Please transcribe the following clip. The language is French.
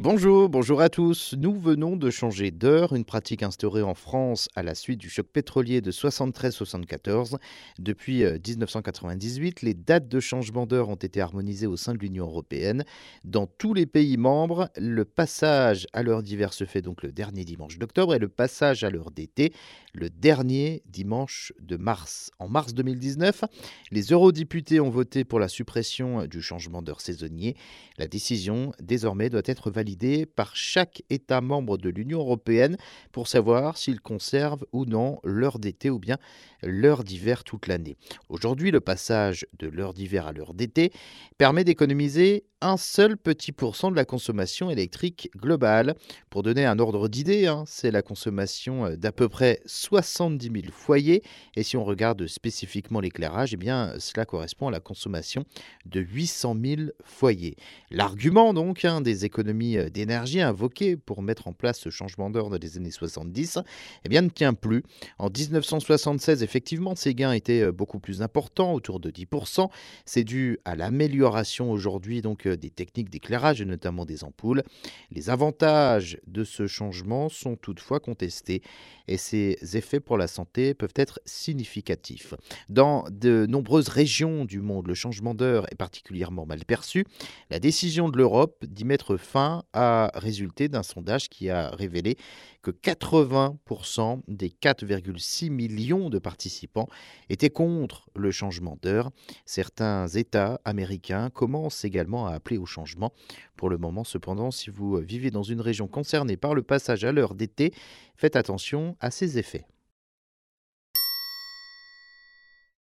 Bonjour, bonjour à tous. Nous venons de changer d'heure, une pratique instaurée en France à la suite du choc pétrolier de 73-74. Depuis 1998, euh, les dates de changement d'heure ont été harmonisées au sein de l'Union européenne. Dans tous les pays membres, le passage à l'heure d'hiver se fait donc le dernier dimanche d'octobre et le passage à l'heure d'été le dernier dimanche de mars. En mars 2019, les eurodéputés ont voté pour la suppression du changement d'heure saisonnier. La décision désormais doit être validée par chaque État membre de l'Union européenne pour savoir s'ils conservent ou non l'heure d'été ou bien l'heure d'hiver toute l'année. Aujourd'hui, le passage de l'heure d'hiver à l'heure d'été permet d'économiser un seul petit pourcent de la consommation électrique globale. Pour donner un ordre d'idée, hein, c'est la consommation euh, d'à peu près 70 000 foyers. Et si on regarde spécifiquement l'éclairage, eh bien, cela correspond à la consommation de 800 000 foyers. L'argument donc hein, des économies euh, d'énergie invoqué pour mettre en place ce changement d'ordre des années 70 eh bien, ne tient plus. En 1976, effectivement, ces gains étaient euh, beaucoup plus importants, autour de 10%. C'est dû à l'amélioration aujourd'hui donc euh, des techniques d'éclairage et notamment des ampoules. Les avantages de ce changement sont toutefois contestés et ses effets pour la santé peuvent être significatifs. Dans de nombreuses régions du monde, le changement d'heure est particulièrement mal perçu. La décision de l'Europe d'y mettre fin a résulté d'un sondage qui a révélé que 80% des 4,6 millions de participants étaient contre le changement d'heure. Certains États américains commencent également à appeler au changement. Pour le moment, cependant, si vous vivez dans une région concernée par le passage à l'heure d'été, faites attention à ces effets.